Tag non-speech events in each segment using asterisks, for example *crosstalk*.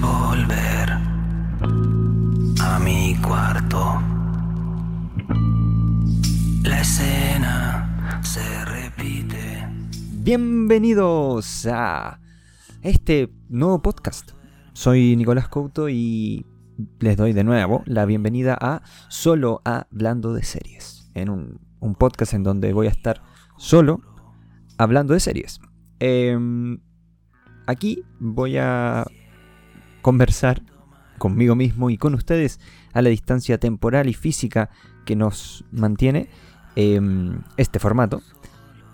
volver a mi cuarto. La escena se repite. Bienvenidos a este nuevo podcast. Soy Nicolás Couto y les doy de nuevo la bienvenida a Solo Hablando de Series. En un, un podcast en donde voy a estar solo hablando de series. Em, aquí voy a conversar conmigo mismo y con ustedes a la distancia temporal y física que nos mantiene em, este formato.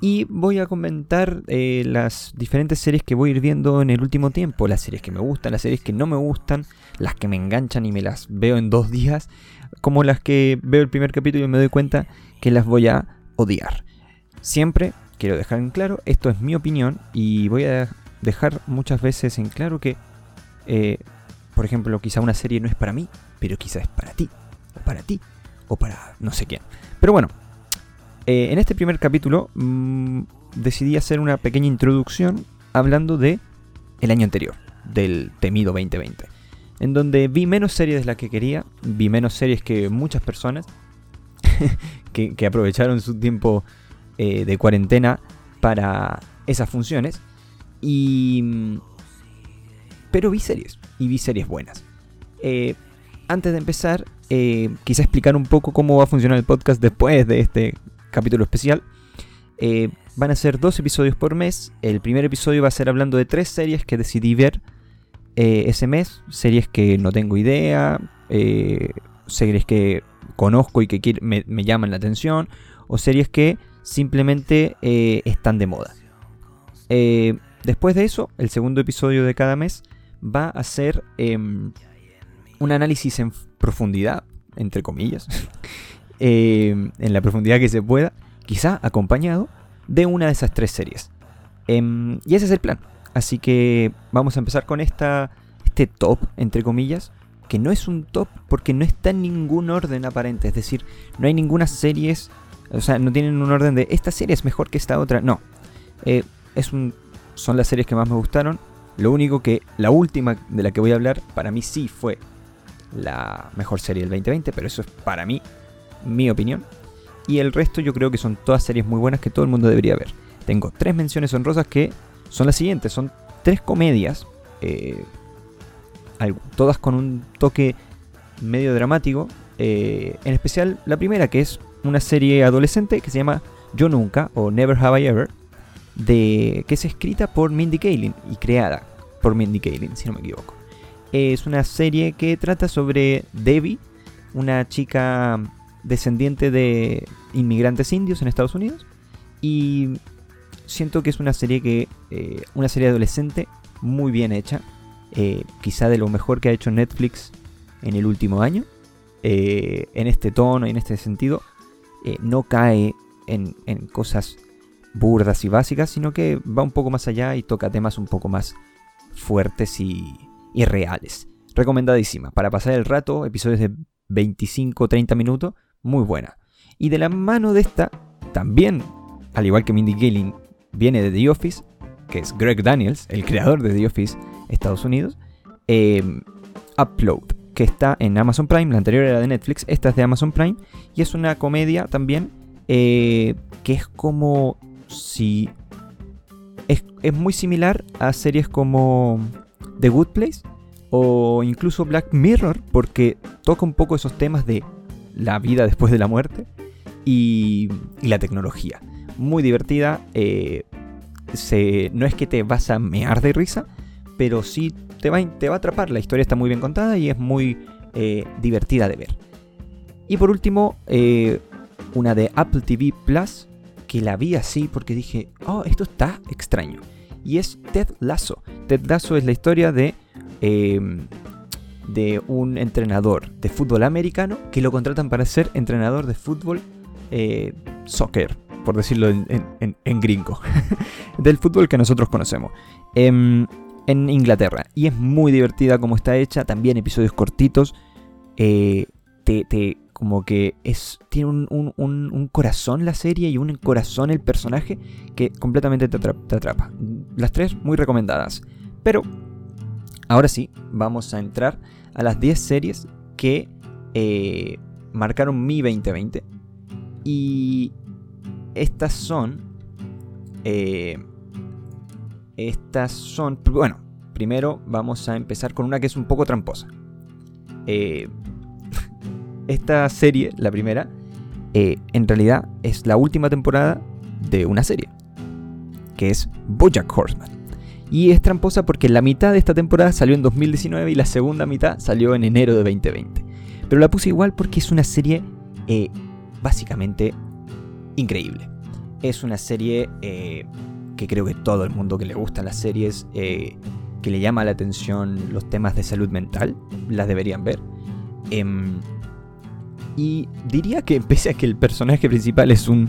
Y voy a comentar eh, las diferentes series que voy a ir viendo en el último tiempo. Las series que me gustan, las series que no me gustan, las que me enganchan y me las veo en dos días. Como las que veo el primer capítulo y me doy cuenta que las voy a odiar. Siempre quiero dejar en claro, esto es mi opinión y voy a dejar muchas veces en claro que, eh, por ejemplo, quizá una serie no es para mí, pero quizá es para ti, o para ti, o para no sé quién. Pero bueno, eh, en este primer capítulo mm, decidí hacer una pequeña introducción hablando de el año anterior, del temido 2020, en donde vi menos series de las que quería, vi menos series que muchas personas *laughs* que, aprovecharon su tiempo eh, de cuarentena para esas funciones. Y. Pero vi series. Y vi series buenas. Eh, antes de empezar, eh, explicar un poco cómo va a funcionar el podcast después de este capítulo especial. Eh, van a ser dos episodios por mes. El primer episodio va a ser hablando de tres series que decidí ver ese mes. Series que no tengo idea. series que conozco y que me, llaman la atención. O series que simplemente eh, están de moda. Eh, después de eso, el segundo episodio de cada mes va a ser em, un análisis en profundidad, entre comillas, *laughs* em, en la profundidad que se pueda, quizá acompañado de una de esas tres series. Em, y ese es el plan. Así que vamos a empezar con esta, este top, entre comillas, que no es un top porque no está en ningún orden aparente. Es decir, no hay ninguna series o sea, no tienen un orden de esta serie es mejor que esta otra. No. Eh, es un, son las series que más me gustaron. Lo único que la última de la que voy a hablar para mí sí fue la mejor serie del 2020, pero eso es para mí mi opinión. Y el resto yo creo que son todas series muy buenas que todo el mundo debería ver. Tengo tres menciones honrosas que son las siguientes. Son tres comedias, eh, todas con un toque medio dramático. Eh, en especial la primera que es una serie adolescente que se llama Yo Nunca o Never Have I Ever, de, que es escrita por Mindy Kaling y creada por Mindy Kaling, si no me equivoco. Es una serie que trata sobre Debbie, una chica descendiente de inmigrantes indios en Estados Unidos. Y siento que es una serie que. Eh, una serie adolescente muy bien hecha. Eh, quizá de lo mejor que ha hecho Netflix en el último año. Eh, en este tono y en este sentido. No cae en, cosas burdas y básicas, sino que va un poco más allá y toca temas un poco más fuertes y, reales. Recomendadísima. Para pasar el rato, episodios de 25-30 minutos, muy buena. Y de la mano de esta, también, al igual que Mindy Kaling, viene de The Office, que es Greg Daniels, el creador de The Office Estados Unidos, eh, Upload que está en Amazon Prime, la anterior era de Netflix, esta es de Amazon Prime, y es una comedia también eh, que es como si... Es, muy similar a series como The Good Place o incluso Black Mirror, porque toca un poco esos temas de la vida después de la muerte y, la tecnología. Muy divertida, eh, no es que te vas a mear de risa, pero sí te va, te va a atrapar. La historia está muy bien contada y es muy eh, divertida de ver. Y por último, eh, una de Apple TV Plus, que la vi así porque dije, oh, esto está extraño. Y es Ted Lasso. Ted Lasso es la historia de, em, de un entrenador de fútbol americano que lo contratan para ser entrenador de fútbol eh, soccer, por decirlo en, gringo, *laughs* del fútbol que nosotros conocemos. Em, en Inglaterra. Y es muy divertida como está hecha, también episodios cortitos. Eh, te, como que es tiene un, corazón la serie y un corazón el personaje que completamente te, atrapa. Las tres muy recomendadas. Pero ahora sí, vamos a entrar a las 10 series que eh, marcaron mi 2020. Y estas son... Eh, estas son... Bueno, primero vamos a empezar con una que es un poco tramposa. Eh, esta serie, la primera, en realidad es la última temporada de una serie, que es Bojack Horseman. Y es tramposa porque la mitad de esta temporada salió en 2019 y la segunda mitad salió en enero de 2020. Pero la puse igual porque es una serie eh, básicamente increíble. Es una serie eh, que creo que todo el mundo que le gustan las series, eh, que le llama la atención los temas de salud mental, las deberían ver. Em, y diría que *laughs* pese a que el personaje principal es un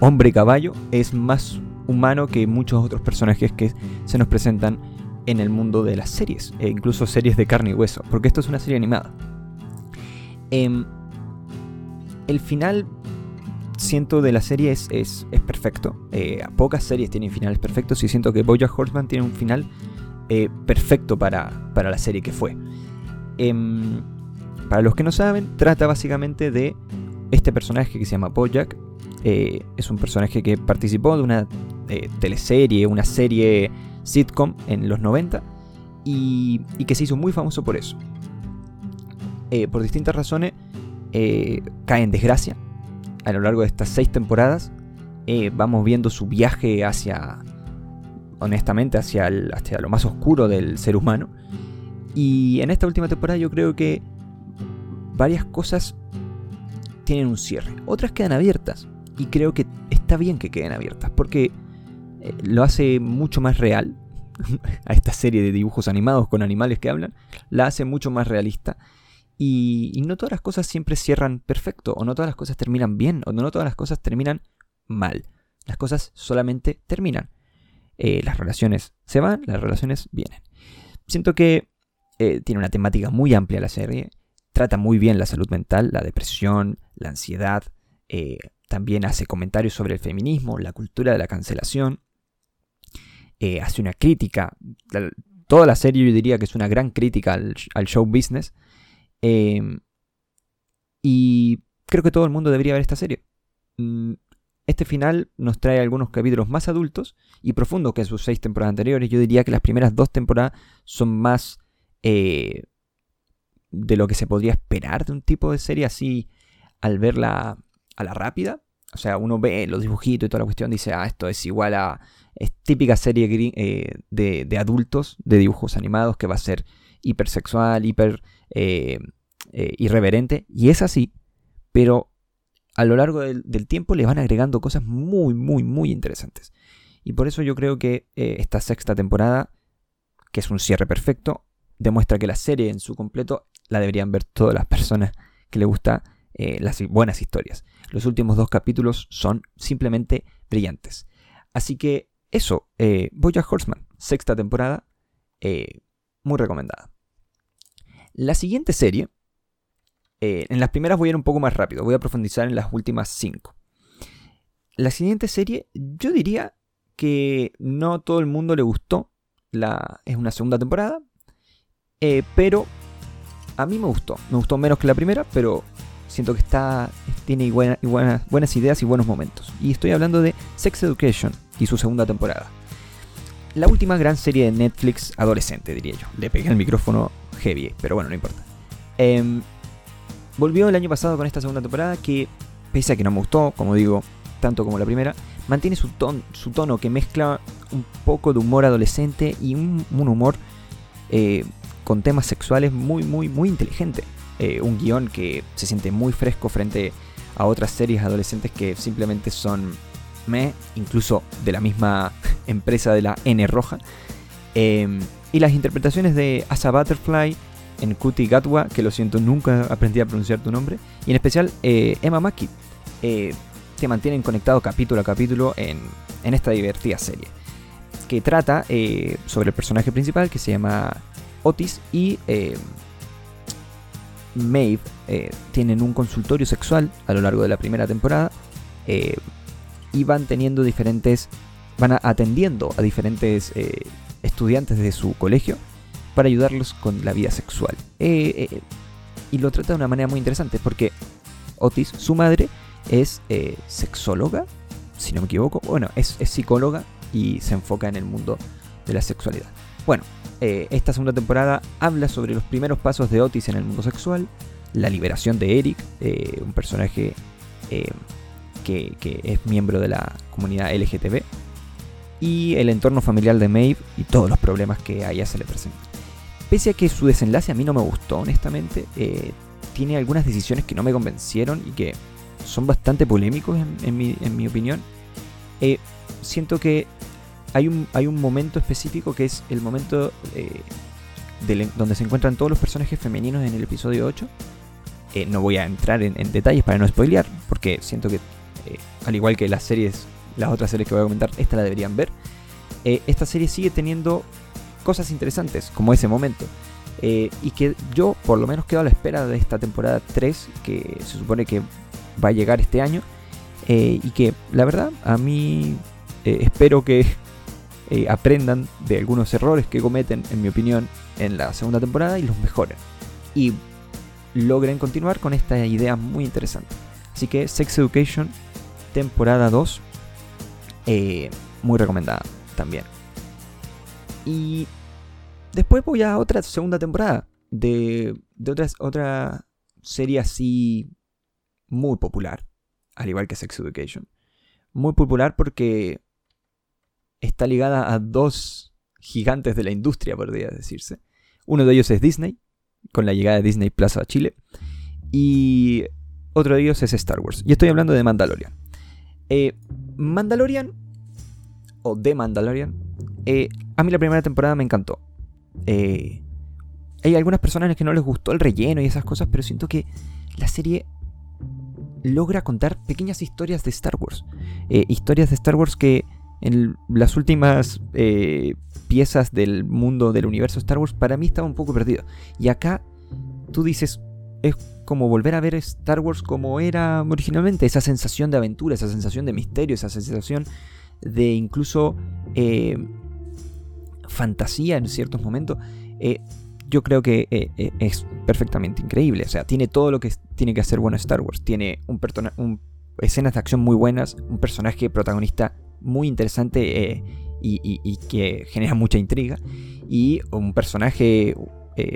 hombre caballo, es más humano que muchos otros personajes que se nos presentan en el mundo de las series, e incluso series de carne y hueso, porque esto es una serie animada. Em, el final, siento, de la serie es, es, perfecto. Eh, pocas series tienen finales perfectos y siento que Bojack Horseman tiene un final eh, perfecto para, para, la serie que fue. Para los que no saben, trata básicamente de este personaje que se llama Bojack. Eh, es un personaje que participó de una teleserie, una serie sitcom en los 90 y, que se hizo muy famoso por eso. Eh, por distintas razones eh, cae en desgracia a lo largo de estas seis temporadas. Eh, vamos viendo su viaje hacia, honestamente, hacia lo más oscuro del ser humano. Y en esta última temporada yo creo que varias cosas tienen un cierre, otras quedan abiertas. Y creo que está bien que queden abiertas, porque eh, lo hace mucho más real *laughs* a esta serie de dibujos animados con animales que hablan, la hace mucho más realista. Y, no todas las cosas siempre cierran perfecto, o no todas las cosas terminan bien, o no todas las cosas terminan mal. Las cosas solamente terminan. Eh, las relaciones se van, las relaciones vienen. Siento que eh, tiene una temática muy amplia la serie, trata muy bien la salud mental, la depresión, la ansiedad, también hace comentarios sobre el feminismo, la cultura de la cancelación, eh, hace una crítica. Toda la serie yo diría que es una gran crítica al, show business. Em, y creo que todo el mundo debería ver esta serie. Mm, este final nos trae algunos capítulos más adultos y profundos que sus seis temporadas anteriores. Yo diría que las primeras dos temporadas son más eh, de lo que se podría esperar de un tipo de serie así al verla a la rápida. O sea, uno ve los dibujitos y toda la cuestión, dice, ah, esto es igual a es típica serie eh, de, adultos de dibujos animados que va a ser hipersexual, hiper eh, eh, irreverente. Y es así, pero a lo largo del, tiempo le van agregando cosas muy, muy, muy interesantes. Y por eso yo creo que esta sexta temporada, que es un cierre perfecto, demuestra que la serie en su completo la deberían ver todas las personas que le gustan las buenas historias. Los últimos dos capítulos son simplemente brillantes. Así que eso, eh, Bojack Horseman, sexta temporada, eh, muy recomendada. La siguiente serie, eh, en las primeras voy a ir un poco más rápido, voy a profundizar en las últimas cinco. La siguiente serie, yo diría que no todo el mundo le gustó, la, es una segunda temporada, eh, pero a mí me gustó, me gustó menos que la primera, pero siento que está tiene buenas ideas y buenos momentos. Y estoy hablando de Sex Education, y su segunda temporada. La última gran serie de Netflix adolescente, diría yo. Le pegué el micrófono heavy, pero bueno, no importa. Em, volvió el año pasado con esta segunda temporada que, pese a que no me gustó, como digo, tanto como la primera, mantiene su, tono que mezcla un poco de humor adolescente y un, humor eh, con temas sexuales muy, muy, muy inteligente. Eh, un guion que se siente muy fresco frente a otras series adolescentes que simplemente son incluso de la misma *laughs* empresa de la N roja. Em, y las interpretaciones de Asa Butterfly en Kuti Gatwa, que lo siento, nunca aprendí a pronunciar tu nombre, y en especial eh, Emma Mackey, eh, te mantienen conectado capítulo a capítulo en, esta divertida serie, que trata eh, sobre el personaje principal que se llama Otis y em, Maeve tienen un consultorio sexual a lo largo de la primera temporada y van teniendo diferentes, van atendiendo a diferentes eh, estudiantes de su colegio para ayudarlos con la vida sexual. Eh, eh, y lo trata de una manera muy interesante porque Otis, su madre, es eh, sexóloga, si no me equivoco. Bueno, es, psicóloga y se enfoca en el mundo de la sexualidad. Bueno, esta segunda temporada habla sobre los primeros pasos de Otis en el mundo sexual, la liberación de Eric, un personaje que, que, es miembro de la comunidad LGTB, y el entorno familiar de Maeve y todos los problemas que a ella se le presentan. Pese a que su desenlace a mí no me gustó, honestamente, eh, tiene algunas decisiones que no me convencieron y que son bastante polémicos en, mi, opinión. Eh, siento que hay un, hay un momento específico que es el momento eh, donde se encuentran todos los personajes femeninos en el episodio 8. no voy a entrar en, detalles para no spoilear, porque siento que, al igual que las series, las otras series que voy a comentar, esta la deberían ver. esta serie sigue teniendo cosas interesantes, como ese momento. Eh, y que yo por lo menos quedo a la espera de esta temporada 3, que se supone que va a llegar este año. Eh, y que la verdad a mí eh, espero que aprendan de algunos errores que cometen, en mi opinión, en la segunda temporada y los mejoren. Y logren continuar con esta idea muy interesante. Así que Sex Education, temporada 2, muy recomendada también. Y Después voy a otra segunda temporada de, de otra serie así muy popular, al igual que Sex Education. Muy popular porque está ligada a dos gigantes de la industria, podría decirse. Uno de ellos es Disney, con la llegada de Disney Plus a Chile. Y otro de ellos es Star Wars. Y estoy hablando de Mandalorian. Eh, Mandalorian, o The Mandalorian, eh, a mí la primera temporada me encantó. Eh, hay algunas personas que no les gustó el relleno y esas cosas, pero siento que la serie logra contar pequeñas historias de Star Wars. Historias de Star Wars que en las últimas eh, piezas del mundo del universo Star Wars para mí estaba un poco perdido. Y acá tú dices, es como volver a ver Star Wars como era originalmente, esa sensación de aventura, esa sensación de misterio, esa sensación de incluso fantasía en ciertos momentos, eh, yo creo que eh, eh, es perfectamente increíble. O sea, tiene todo lo que tiene que hacer bueno Star Wars. Tiene un, escenas de acción muy buenas, un personaje protagonista muy interesante y, que genera mucha intriga, y un personaje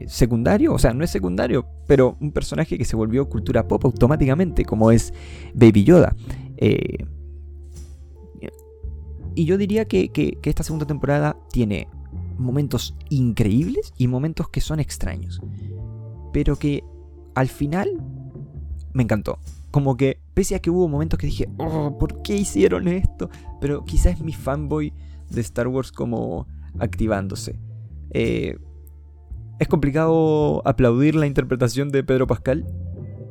secundario, o sea, no es secundario, pero un personaje que se volvió cultura pop automáticamente, como es Baby Yoda. y yo diría que, que esta segunda temporada tiene momentos increíbles y momentos que son extraños. Pero que al final me encantó. Como que, pese a que hubo momentos que dije, oh, ¿por qué hicieron esto? Pero quizás es mi fanboy de Star Wars como activándose. Eh, es complicado aplaudir la interpretación de Pedro Pascal,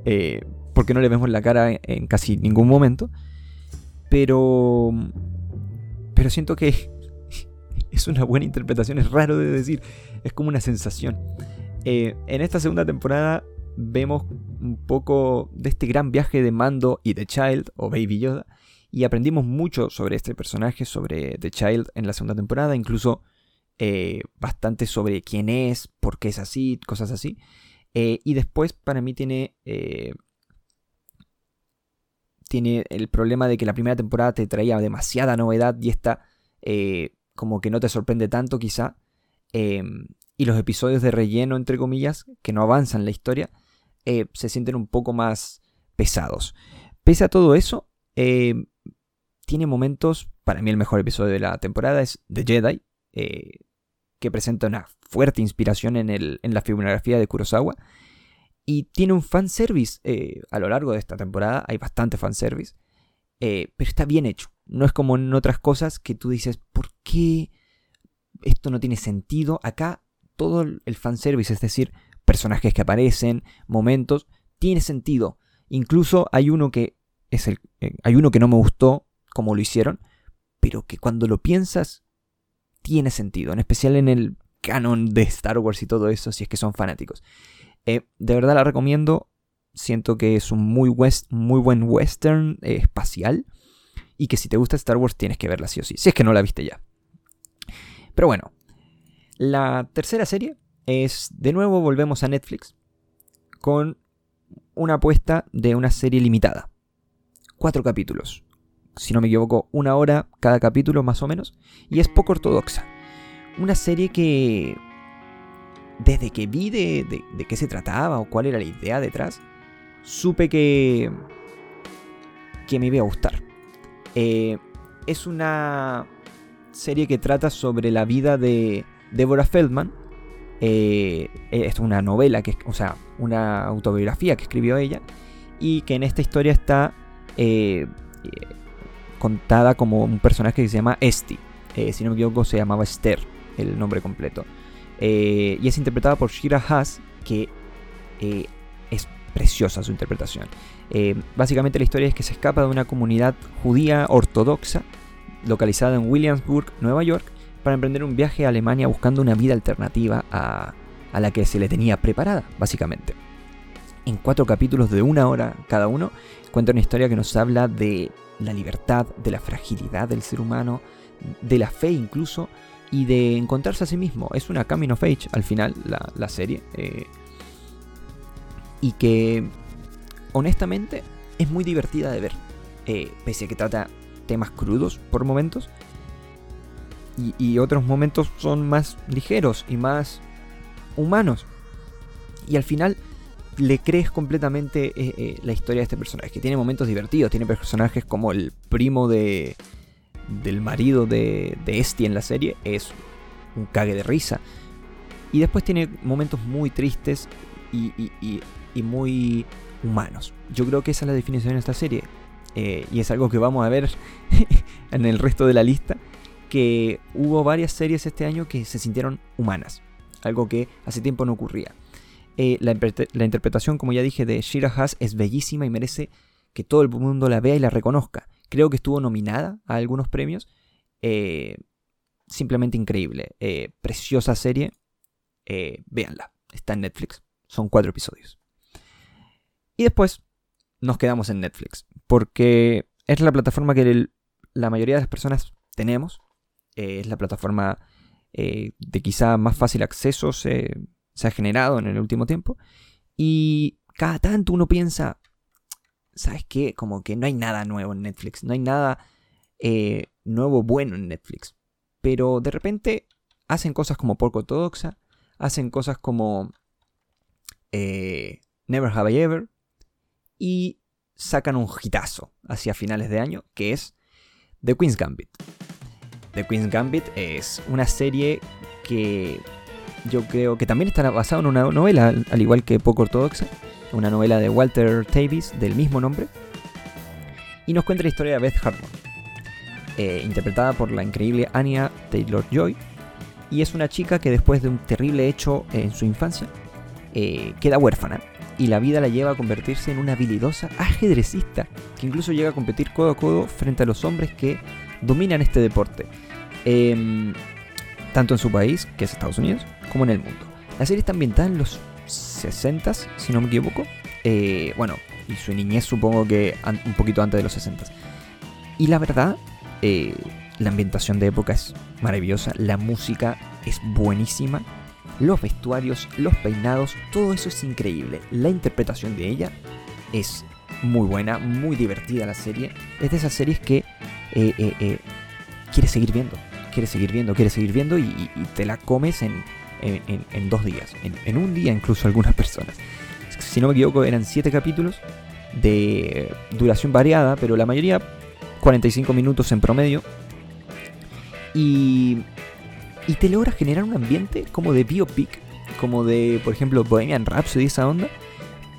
eh, porque no le vemos la cara en, casi ningún momento. Pero, pero siento que *laughs* es una buena interpretación, es raro de decir, es como una sensación. Eh, en esta segunda temporada vemos un poco de este gran viaje de Mando y de Child, o Baby Yoda, y aprendimos mucho sobre este personaje, sobre The Child en la segunda temporada, incluso eh, bastante sobre quién es, por qué es así, cosas así. Eh, y después para mí tiene... tiene el problema de que la primera temporada te traía demasiada novedad y esta como que no te sorprende tanto quizá. Em, y los episodios de relleno, entre comillas, que no avanzan la historia, eh, se sienten un poco más pesados. Pese a todo eso, em, tiene momentos, para mí el mejor episodio de la temporada es The Jedi, eh, que presenta una fuerte inspiración en, la filmografía de Kurosawa. Y tiene un fanservice eh, a lo largo de esta temporada, hay bastante fanservice, pero está bien hecho. No es como en otras cosas que tú dices, ¿por qué esto no tiene sentido? Acá todo el fanservice, es decir, personajes que aparecen, momentos, tiene sentido. Incluso hay uno que es el, eh, hay uno que no me gustó como lo hicieron, pero que cuando lo piensas tiene sentido, en especial en el canon de Star Wars y todo eso, si es que son fanáticos. Eh, de verdad la recomiendo. Siento que es un muy, west, muy buen western eh, espacial y que si te gusta Star Wars tienes que verla sí o sí, si es que no la viste ya. Pero bueno, la tercera serie es, de nuevo volvemos a Netflix con una apuesta de una serie limitada. Cuatro capítulos. Si no me equivoco, una hora cada capítulo más o menos. Y es poco ortodoxa. Una serie que... Desde que vi de, de, qué se trataba o cuál era la idea detrás, supe que... que me iba a gustar. Eh, es una serie que trata sobre la vida de Deborah Feldman. Eh, es una novela, que, o sea, una autobiografía que escribió ella. Y que en esta historia está eh, contada como un personaje que se llama Esti. Eh, si no me equivoco, se llamaba Esther, el nombre completo. y es interpretada por Shira Haas, que es preciosa su interpretación. básicamente la historia es que se escapa de una comunidad judía ortodoxa localizada en Williamsburg, Nueva York, para emprender un viaje a Alemania buscando una vida alternativa a, la que se le tenía preparada, básicamente. En cuatro capítulos de una hora cada uno, cuenta una historia que nos habla de la libertad, de la fragilidad del ser humano, de la fe incluso, y de encontrarse a sí mismo. Es una coming of age al final, la, serie. Eh, y que, honestamente, es muy divertida de ver. Eh, pese a que trata temas crudos por momentos. Y, otros momentos son más ligeros y más humanos. Y al final le crees completamente eh, eh, la historia de este personaje. Tiene momentos divertidos. Tiene personajes como el primo de, del marido de, de Esti en la serie. Es un cague de risa. Y después tiene momentos muy tristes y, y, muy humanos. Yo creo que esa es la definición de esta serie. Eh, y es algo que vamos a ver *laughs* en el resto de la lista, que hubo varias series este año que se sintieron humanas, algo que hace tiempo no ocurría. Eh, la, interpretación, como ya dije, de Shira Haas es bellísima y merece que todo el mundo la vea y la reconozca. Creo que estuvo nominada a algunos premios. Eh, simplemente increíble. preciosa serie. véanla. Está en Netflix. Son cuatro episodios. Y después nos quedamos en Netflix. Porque es la plataforma que la mayoría de las personas tenemos. Eh, es la plataforma eh, de quizá más fácil acceso se, ha generado en el último tiempo. Y cada tanto uno piensa, ¿sabes qué? Como que no hay nada nuevo en Netflix. No hay nada eh, nuevo bueno en Netflix. Pero de repente hacen cosas como Porco Ortodoxa. Hacen cosas como Never Have I Ever y sacan un hitazo hacia finales de año, que es The Queen's Gambit. The Queen's Gambit es una serie que yo creo que también está basada en una novela, al igual que Poco Ortodoxa, una novela de Walter Davis del mismo nombre, y nos cuenta la historia de Beth Harmon, eh, interpretada por la increíble Anya Taylor Joy, y es una chica que después de un terrible hecho en su infancia eh, queda huérfana y la vida la lleva a convertirse en una habilidosa ajedrecista que incluso llega a competir codo a codo frente a los hombres que dominan este deporte, em, tanto en su país, que es Estados Unidos, como en el mundo. La serie está ambientada en los 60, si no me equivoco. Eh, bueno, y su niñez supongo que un poquito antes de los 60. Y la verdad, eh, la ambientación de época es maravillosa, la música es buenísima los vestuarios, los peinados, todo eso es increíble. La interpretación de ella es muy buena, muy divertida la serie. Es de esas series que eh, eh, eh, quieres seguir viendo, quieres seguir viendo, quieres seguir viendo y, te la comes en, dos días, en, un día incluso algunas *laughs* personas. Si no me equivoco eran 7 capítulos de duración variada, pero la mayoría 45 minutos en promedio. Y y te logra generar un ambiente como de biopic, como de, por ejemplo, Bohemian Rhapsody, esa onda.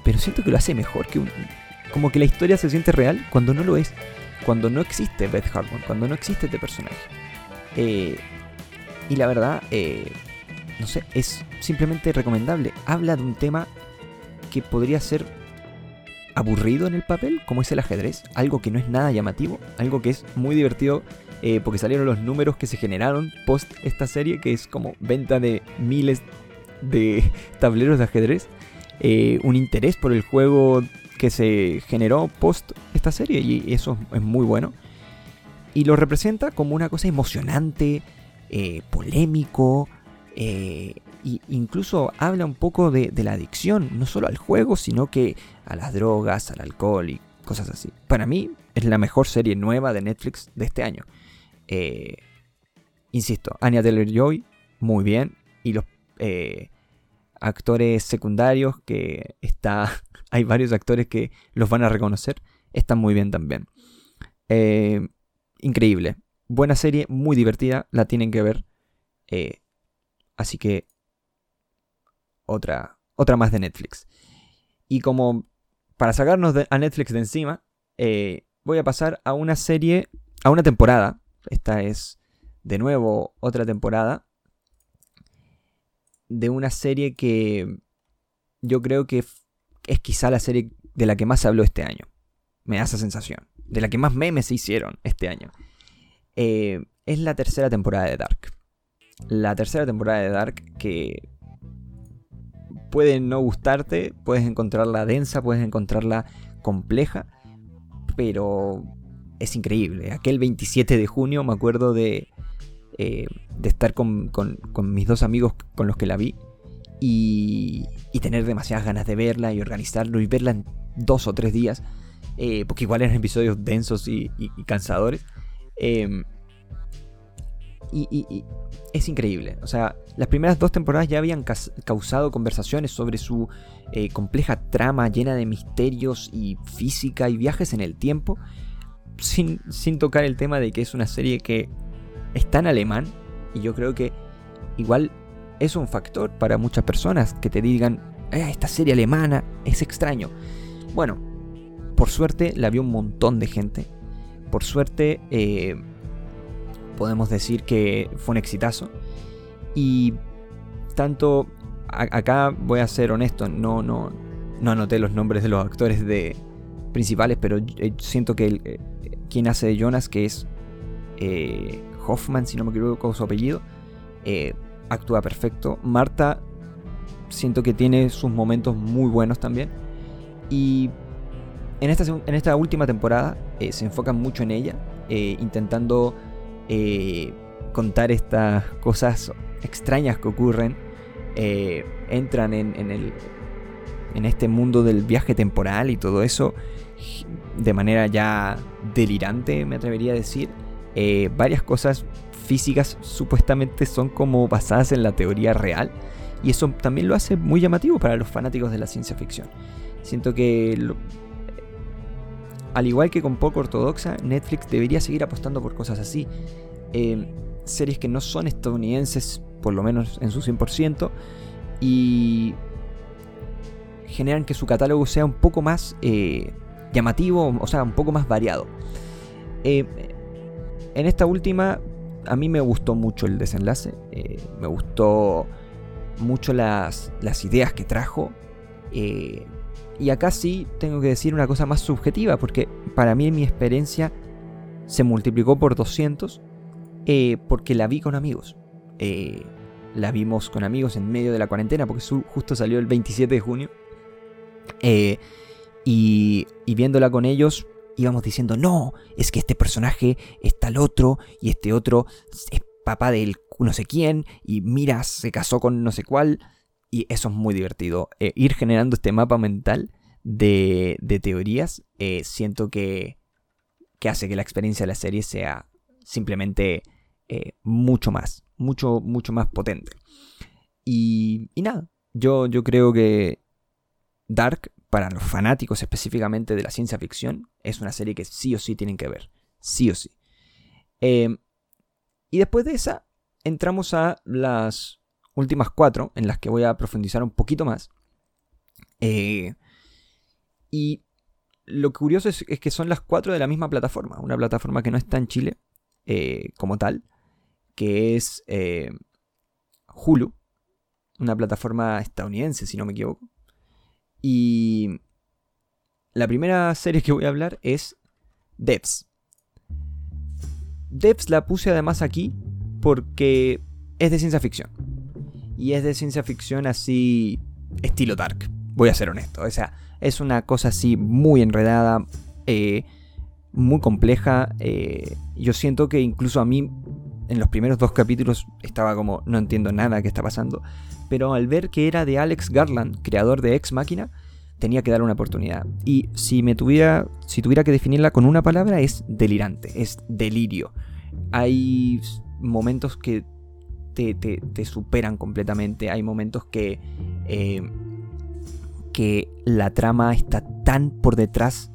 Pero siento que lo hace mejor, que un, como que la historia se siente real cuando no lo es. Cuando no existe Beth Harmon, cuando no existe este personaje. Eh, y la verdad, eh, no sé, es simplemente recomendable. Habla de un tema que podría ser aburrido en el papel, como es el ajedrez, algo que no es nada llamativo, algo que es muy divertido eh, porque salieron los números que se generaron post esta serie, que es como venta de miles de *laughs* tableros de ajedrez, eh, un interés por el juego que se generó post esta serie, y eso es muy bueno. Y lo representa como una cosa emocionante, eh, polémico, Y incluso habla un poco de, la adicción, no solo al juego, sino que a las drogas, al alcohol y cosas así. Para mí es la mejor serie nueva de Netflix de este año. Eh, insisto, Anya Taylor-Joy, muy bien. Y los eh, actores secundarios, que está... Hay varios actores que los van a reconocer, están muy bien también. Eh, increíble. Buena serie, muy divertida, la tienen que ver. así que otra, otra más de Netflix. Y como para sacarnos a Netflix de encima, eh, voy a pasar a una serie, a una temporada. Esta es de nuevo otra temporada de una serie que yo creo que es quizá la serie de la que más se habló este año. Me da esa sensación. De la que más memes se hicieron este año. Eh, es la tercera temporada de Dark. La tercera temporada de Dark que puede no gustarte, puedes encontrarla densa, puedes encontrarla compleja, pero es increíble. Aquel 27 de junio me acuerdo de, eh, de estar con, mis dos amigos con los que la vi y, tener demasiadas ganas de verla y organizarlo y verla en dos o tres días, eh, porque igual eran episodios densos y, cansadores. Em, y, es increíble. O sea, las primeras dos temporadas ya habían causado conversaciones sobre su eh, compleja trama llena de misterios y física y viajes en el tiempo, sin, sin tocar el tema de que es una serie que está en alemán y yo creo que igual es un factor para muchas personas que te digan, eh, esta serie alemana es extraño. Bueno, por suerte la vio un montón de gente. Por suerte eh, podemos decir que fue un exitazo. Y tanto acá voy a ser honesto, no, no, no anoté los nombres de los actores de principales, pero eh, siento que quien hace de Jonas, que es Hoffman, si no me equivoco su apellido, actúa perfecto. Marta, siento que tiene sus momentos muy buenos también. Y en esta, en esta última temporada se enfocan mucho en ella, intentando eh, contar estas cosas extrañas que ocurren, eh, entran en, el, en este mundo del viaje temporal y todo eso de manera ya delirante, me atrevería a decir. Eh, varias cosas físicas supuestamente son como basadas en la teoría real y eso también lo hace muy llamativo para los fanáticos de la ciencia ficción. Siento que al igual que con poco ortodoxa, Netflix debería seguir apostando por cosas así. Eh, series que no son estadounidenses, por lo menos en su 100%, y generan que su catálogo sea un poco más eh, llamativo, o sea, un poco más variado. Eh, en esta última, a mí me gustó mucho el desenlace, me gustó mucho las, ideas que trajo. Y acá sí tengo que decir una cosa más subjetiva, porque para mí mi experiencia se multiplicó por 200 eh, porque la vi con amigos. Eh, la vimos con amigos en medio de la cuarentena, porque justo salió el 27 de junio. Eh, y, viéndola con ellos, íbamos diciendo, no, es que este personaje es tal otro, y este otro es papá del no sé quién, y mira, se casó con no sé cuál. Y eso es muy divertido. Eh, ir generando este mapa mental de, teorías, eh, siento que, que, hace que la experiencia de la serie sea simplemente eh, mucho más, mucho, mucho más potente. Y, y nada, yo, yo creo que Dark, para los fanáticos específicamente de la ciencia ficción, es una serie que sí o sí tienen que ver. Sí o sí. y después de esa, entramos a las últimas cuatro, en las que voy a profundizar un poquito más. Eh, y lo curioso es, que son las cuatro de la misma plataforma, una plataforma que no está en Chile eh, como tal, que es eh, Hulu, una plataforma estadounidense, si no me equivoco. Y la primera serie que voy a hablar es Devs. Devs la puse además aquí porque es de ciencia ficción y es de ciencia ficción así estilo dark. Voy a ser honesto. O sea, es una cosa así muy enredada, eh, muy compleja. Eh, yo siento que incluso a mí en los primeros dos capítulos estaba como, no entiendo nada que está pasando. Pero al ver que era de Alex Garland, creador de Ex Máquina, tenía que dar una oportunidad. Y si me tuviera, si tuviera que definirla con una palabra, es delirante, es delirio. Hay momentos que te, superan completamente, hay momentos que, eh, que la trama está tan por detrás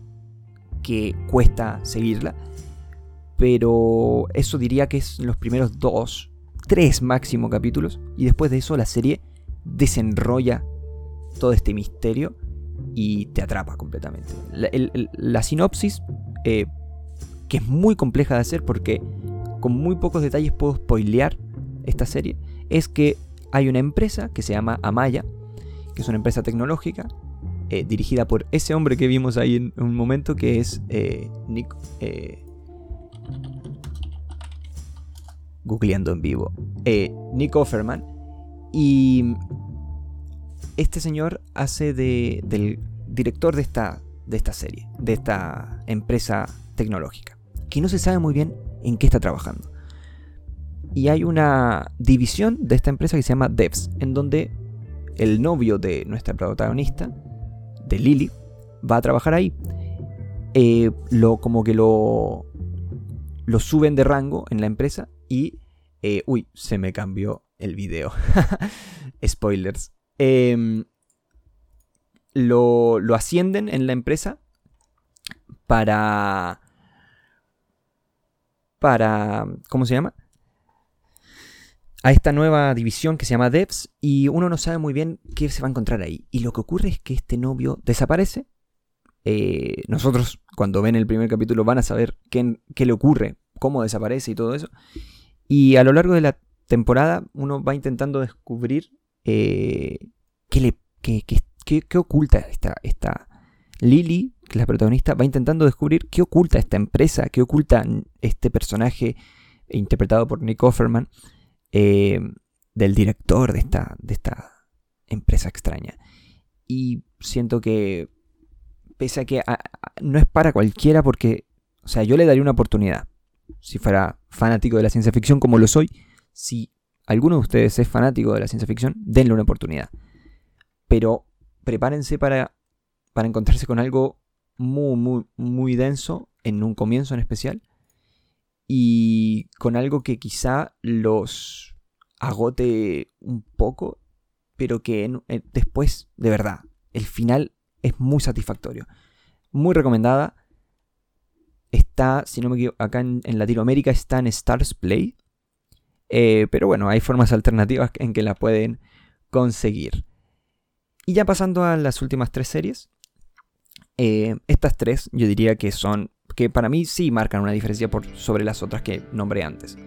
que cuesta seguirla pero eso diría que es los primeros dos, tres máximo capítulos. Y después de eso la serie desenrolla todo este misterio y te atrapa completamente. La, sinopsis, eh, que es muy compleja de hacer porque con muy pocos detalles puedo spoilear esta serie, es que hay una empresa que se llama Amaya, que es una empresa tecnológica eh, dirigida por ese hombre que vimos ahí en un momento, que es eh, Nick, googleando en vivo, Nick Offerman. Y este señor hace de, del director de esta, de esta serie, de esta empresa tecnológica, que no se sabe muy bien en qué está trabajando. Y hay una división de esta empresa que se llama Devs, en donde el novio de nuestra protagonista, de Lily, va a trabajar ahí. Eh, lo, como que lo, lo suben de rango en la empresa y... Eh, uy, se me cambió el video. *laughs* Spoilers. Em, lo, lo ascienden en la empresa para... Para... ¿Cómo se llama? a esta nueva división que se llama Devs y uno no sabe muy bien qué se va a encontrar ahí. Y lo que ocurre es que este novio desaparece. Eh, nosotros cuando ven el primer capítulo van a saber qué, qué le ocurre cómo desaparece y todo eso. Y a lo largo de la temporada uno va intentando descubrir eh, qué, le, qué, oculta esta, esta Lily, que es la protagonista, va intentando descubrir qué oculta esta empresa, qué oculta este personaje interpretado por Nick Offerman, eh, del director de esta, de esta empresa extraña. Y siento que, pese a que no es para cualquiera, porque, o sea, yo le daría una oportunidad si fuera fanático de la ciencia ficción como lo soy, si alguno de ustedes es fanático de la ciencia ficción, denle una oportunidad. Pero prepárense para, para encontrarse con algo muy, muy, muy denso en un comienzo en especial y con algo que quizá los agote un poco, pero que después, de verdad, el final es muy satisfactorio. Muy recomendada. Está, si no me equivoco, acá en, Latinoamérica está en Stars Play. Eh, pero bueno, hay formas alternativas en que la pueden conseguir. Y ya pasando a las últimas tres series. Eh, estas tres yo diría que son, que para mí sí marcan una diferencia por, sobre las otras que nombré antes.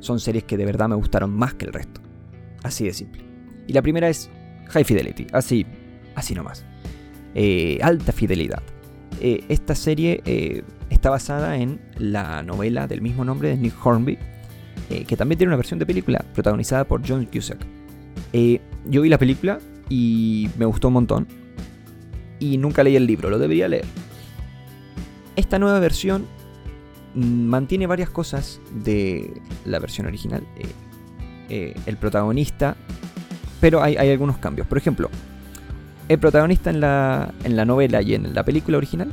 Son series que de verdad me gustaron más que el resto. Así de simple. Y la primera es High Fidelity, así, así nomás. Eh, alta fidelidad. esta serie está basada en la novela del mismo nombre de Nick Hornby, eh, que también tiene una versión de película protagonizada por John Cusack. Eh, yo vi la película y me gustó un montón. Y nunca leí el libro, lo debería leer. Esta nueva versión mantiene varias cosas de la versión original. Eh, el protagonista, pero hay, hay, algunos cambios. Por ejemplo, el protagonista en la, en la novela y en la película original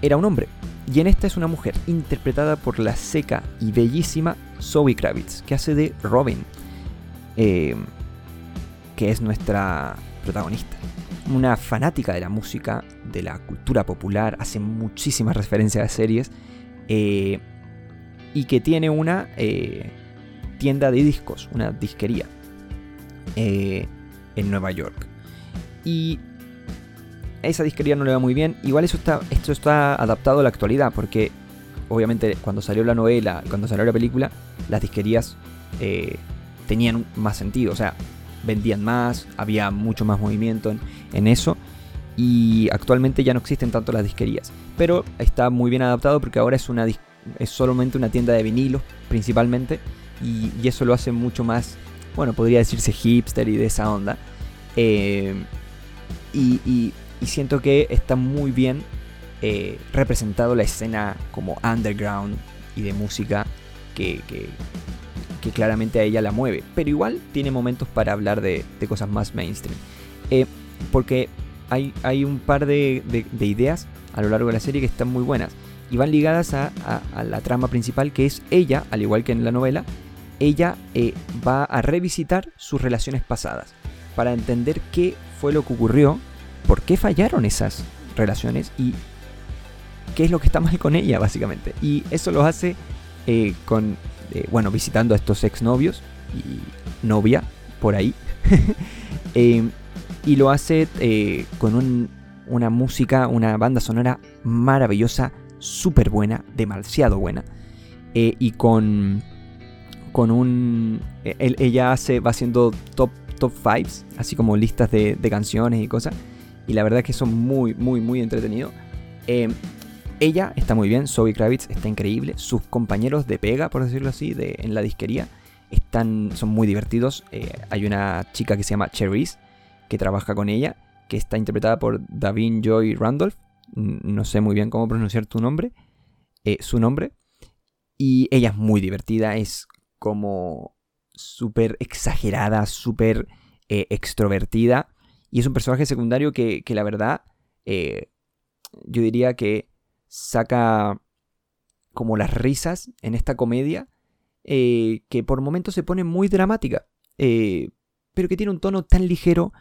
era un hombre. Y en esta es una mujer, interpretada por la seca y bellísima Zoe Kravitz, que hace de Robin, eh, que es nuestra protagonista. Una fanática de la música, de la cultura popular, hace muchísimas referencias a series, eh, y que tiene una eh, tienda de discos, una disquería, en Nueva York. Y esa disquería no le va muy bien. Igual eso está, esto está adaptado a la actualidad, porque obviamente cuando salió la novela, cuando salió la película, las disquerías eh, tenían más sentido, o sea, vendían más, había mucho más movimiento en, eso. Y actualmente ya no existen tanto las disquerías. Pero está muy bien adaptado porque ahora es, una, es solamente una tienda de vinilos principalmente. Y, eso lo hace mucho más, bueno, podría decirse hipster y de esa onda. Eh, y, y siento que está muy bien eh, representado la escena como underground y de música que, que claramente a ella la mueve. Pero igual tiene momentos para hablar de, cosas más mainstream. Eh, porque hay, hay, un par de, ideas a lo largo de la serie que están muy buenas. Y van ligadas a, la trama principal que es ella, al igual que en la novela, ella eh, va a revisitar sus relaciones pasadas para entender qué fue lo que ocurrió, por qué fallaron esas relaciones y qué es lo que está mal con ella, básicamente. Y eso lo hace eh, con, eh, bueno, visitando a estos exnovios y novia por ahí. *laughs* Eh, y lo hace con una música, una banda sonora maravillosa, súper buena, demasiado buena. y con, con un... ella hace, va haciendo top, top fives, así como listas de canciones y cosas. Y la verdad es que son muy, muy, muy entretenidos. Ella está muy bien, Zoe Kravitz está increíble, sus compañeros de pega, por decirlo así, de, en la disquería, están, son muy divertidos. Eh, hay una chica que se llama Cherise, que trabaja con ella, que está interpretada por Davin Joy Randolph, no sé muy bien cómo pronunciar tu nombre, eh, su nombre, y ella es muy divertida, es como súper exagerada, súper eh, extrovertida, y es un personaje secundario que, que la verdad, yo diría que saca como las risas en esta comedia, eh, que por momentos se pone muy dramática, eh, pero que tiene un tono tan ligero,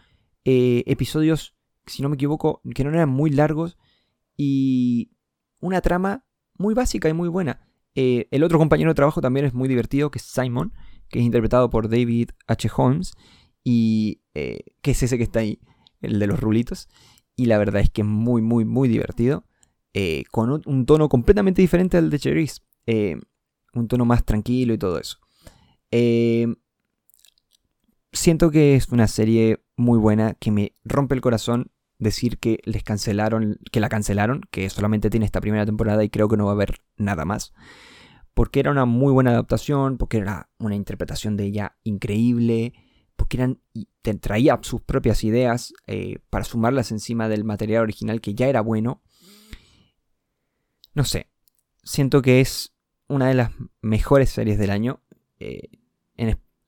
eh, episodios, si no me equivoco, que no eran muy largos, y una trama muy básica y muy buena. el otro compañero de trabajo también es muy divertido, que es Simon, que es interpretado por David H. Holmes, y que es ese que está ahí, el de los rulitos, y la verdad es que es muy, muy, muy divertido. Eh, con un, tono completamente diferente al de Cherise. Eh, un tono más tranquilo y todo eso. Eh, siento que es una serie muy buena, que me rompe el corazón decir que les cancelaron, que la cancelaron, que solamente tiene esta primera temporada y creo que no va a haber nada más. Porque era una muy buena adaptación, porque era una interpretación de ella increíble, porque eran, traía sus propias ideas para sumarlas encima del material original que ya era bueno. No sé, siento que es una de las mejores series del año. Eh,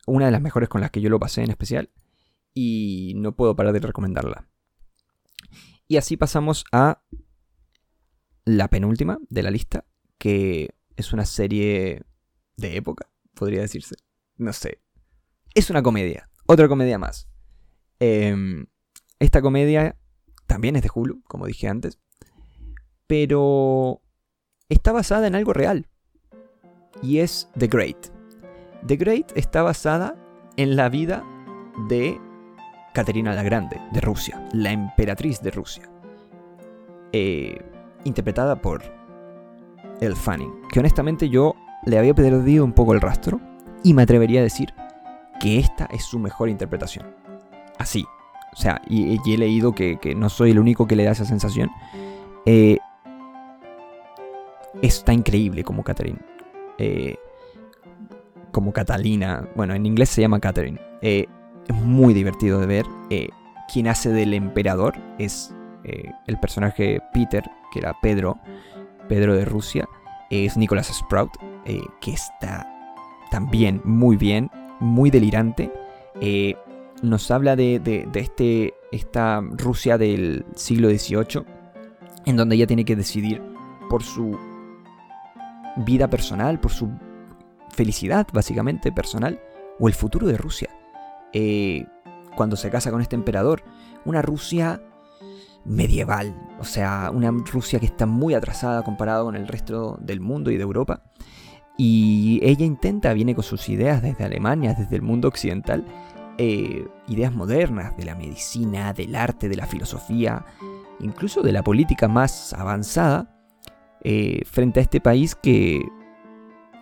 una de las mejores con las que yo lo pasé en especial. Y no puedo parar de recomendarla. Y así pasamos a la penúltima de la lista, que es una serie de época, podría decirse. No sé. Es una comedia, otra comedia más. Em, esta comedia también es de Hulu, como dije antes. Pero está basada en algo real. Y es The Great. The Great está basada en la vida de Caterina la Grande, de Rusia, la emperatriz de Rusia. Eh, interpretada por El Fanning, que honestamente yo le había perdido un poco el rastro y me atrevería a decir que esta es su mejor interpretación. Así. O sea, y, he leído que, no soy el único que le da esa sensación. Eh, está increíble como Catherine. Eh, como Catalina. Bueno, en inglés se llama Catherine. Eh, es muy divertido de ver. Quien hace del emperador es el personaje Peter, que era Pedro, Pedro de Rusia. Es Nicholas Sprout, que está también muy bien, muy delirante. nos habla de, de, de este, esta Rusia del siglo XVIII, en donde ella tiene que decidir por su vida personal, por su felicidad básicamente personal, o el futuro de Rusia. Eh, cuando se casa con este emperador, una Rusia medieval, o sea, una Rusia que está muy atrasada comparado con el resto del mundo y de Europa. Y ella intenta, viene con sus ideas desde Alemania, desde el mundo occidental, eh, ideas modernas de la medicina, del arte, de la filosofía, incluso de la política más avanzada, eh, frente a este país que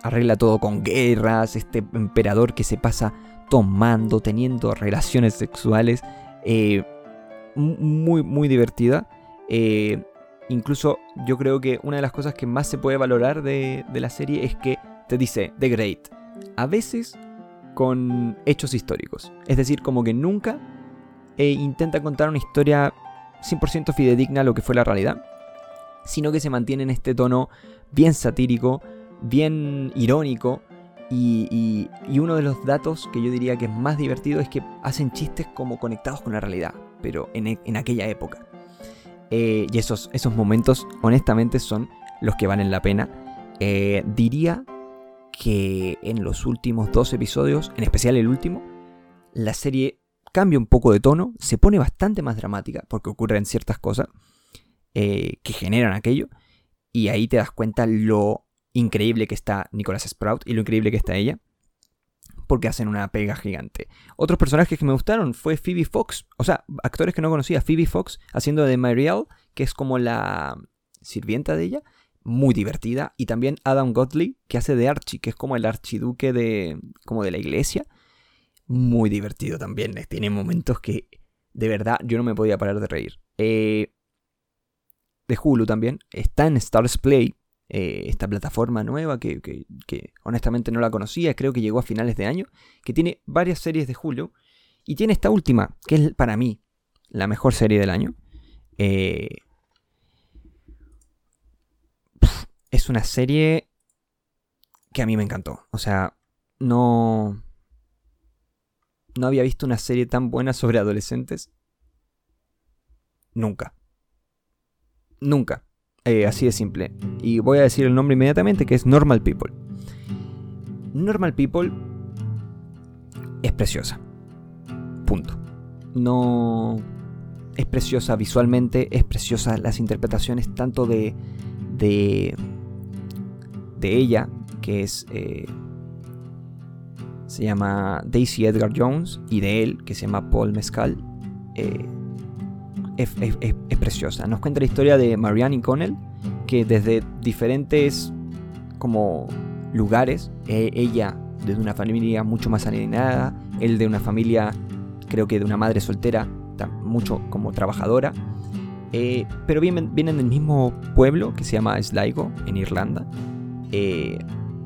arregla todo con guerras, este emperador que se pasa tomando, teniendo relaciones sexuales, eh, muy, muy divertida. Incluso yo creo que una de las cosas que más se puede valorar de, la serie es que te dice The Great, a veces con hechos históricos. Es decir, como que nunca intenta contar una historia 100% fidedigna a lo que fue la realidad, sino que se mantiene en este tono bien satírico, bien irónico Y, uno de los datos que yo diría que es más divertido es que hacen chistes como conectados con la realidad, pero en aquella época. Eh, y esos, esos momentos, honestamente, son los que valen la pena. Eh, diría que en los últimos dos episodios, en especial el último, la serie cambia un poco de tono, se pone bastante más dramática, porque ocurren ciertas cosas eh, que generan aquello, y ahí te das cuenta lo increíble que está Nicholas Sprout y lo increíble que está ella. Porque hacen una pega gigante. Otros personajes que me gustaron fue Phoebe Fox. O sea, actores que no conocía. Phoebe Fox haciendo de Marielle, que es como la sirvienta de ella. Muy divertida. Y también Adam Godley, que hace de Archie, que es como el archiduque de, como de la iglesia. Muy divertido también. Tiene momentos que de verdad yo no me podía parar de reír. Eh, de Hulu también. Está en Stars Play. Eh, esta plataforma nueva que, honestamente no la conocía, creo que llegó a finales de año, que tiene varias series de Hulu y tiene esta última, que es para mí la mejor serie del año. Eh, es una serie que a mí me encantó. O sea, no... No había visto una serie tan buena sobre adolescentes. Nunca. Nunca. Eh, así de simple. Y voy a decir el nombre inmediatamente, que es Normal People. Normal People es preciosa. Punto. No... Es preciosa visualmente, es preciosa las interpretaciones tanto de... de... de ella, que es... Eh, se llama Daisy Edgar Jones, y de él, que se llama Paul Mescal. Eh, es, preciosa. Nos cuenta la historia de Marianne Connell, que desde diferentes como lugares, e, ella desde una familia mucho más alienada, él de una familia, creo que de una madre soltera, mucho como trabajadora, eh, pero vienen, vienen, del mismo pueblo que se llama Sligo, en Irlanda, eh,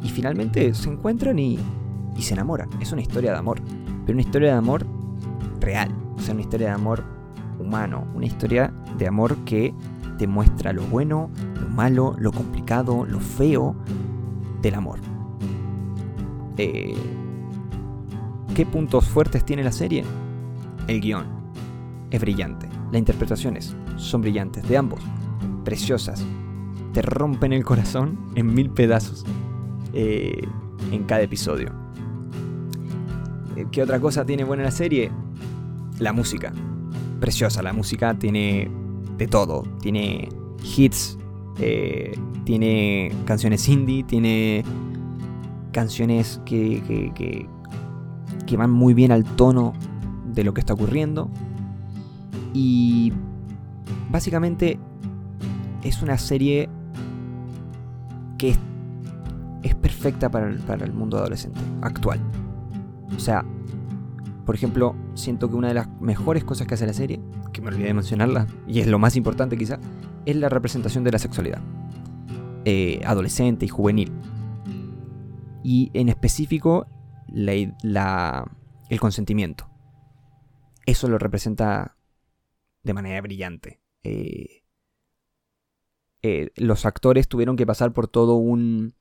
y finalmente se encuentran y, y se enamoran. Es una historia de amor, pero una historia de amor real, o sea, una historia de amor humano, una historia de amor que te muestra lo bueno, lo malo, lo complicado, lo feo del amor. Eh, ¿Qué puntos fuertes tiene la serie? El guion es brillante, las interpretaciones son brillantes de ambos, preciosas, te rompen el corazón en mil pedazos eh, en cada episodio. ¿Qué otra cosa tiene buena la serie? La música preciosa. La música tiene de todo. Tiene hits, eh, tiene canciones indie, tiene canciones que, que, que, van muy bien al tono de lo que está ocurriendo. Y básicamente es una serie que es, perfecta para el, para el mundo adolescente actual. O sea, por ejemplo, siento que una de las mejores cosas que hace la serie, que me olvidé de mencionarla, y es lo más importante quizá, es la representación de la sexualidad. Eh, adolescente y juvenil. Y en específico, el consentimiento. Eso lo representa de manera brillante. Eh, eh, los actores tuvieron que pasar por todo un,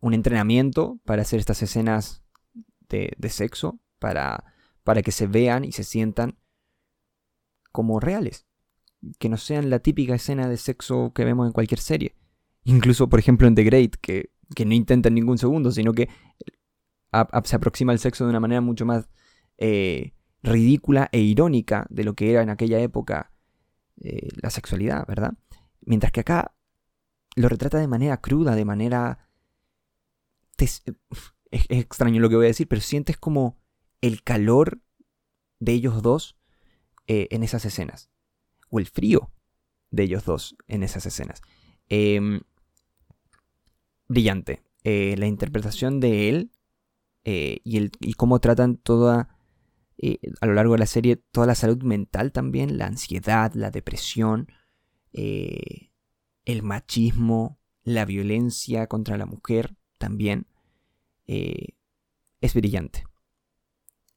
un entrenamiento para hacer estas escenas de, sexo para, para que se vean y se sientan como reales. Que no sean la típica escena de sexo que vemos en cualquier serie. Incluso, por ejemplo, en The Great, que, que no intentan ningún segundo, sino que se aproxima al sexo de una manera mucho más eh, ridícula e irónica de lo que era en aquella época eh, la sexualidad, ¿verdad? Mientras que acá lo retrata de manera cruda, de manera es, extraño lo que voy a decir, pero sientes como el calor de ellos dos eh, en esas escenas. O el frío de ellos dos en esas escenas. Em, brillante. Eh, la interpretación de él eh, y, el, y cómo tratan toda, a lo largo de la serie, toda la salud mental también, la ansiedad, la depresión, el machismo, la violencia contra la mujer también. Eh, es brillante.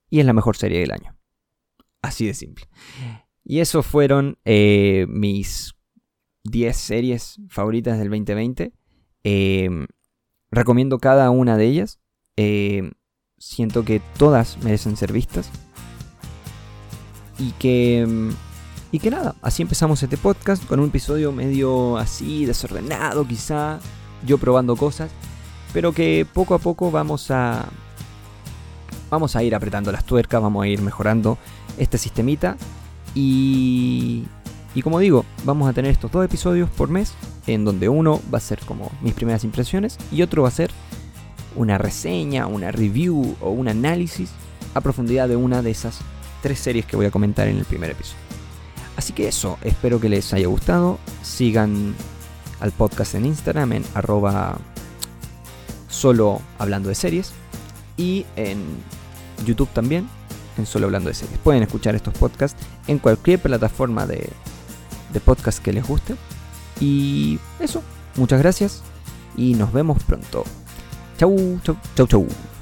Y es la mejor serie del año. Así de simple. Y eso fueron eh, mis 10 series favoritas del 2020. Em, recomiendo cada una de ellas. Eh, siento que todas merecen ser vistas. Y que... Y que nada, así empezamos este podcast con un episodio medio así, desordenado quizá, yo probando cosas, pero que poco a poco vamos a... Vamos a ir apretando las tuercas, vamos a ir mejorando este sistemita y... Y como digo, vamos a tener estos dos episodios por mes, en donde uno va a ser como mis primeras impresiones y otro va a ser una reseña, una review o un análisis a profundidad de una de esas tres series que voy a comentar en el primer episodio. Así que eso, espero que les haya gustado. Sigan al podcast en Instagram en arroba solo hablando de series y en YouTube también en solo hablando de series. Pueden escuchar estos podcasts en cualquier plataforma de, de podcast que les guste. Y eso, muchas gracias y nos vemos pronto. Chau, chau, chau, chau.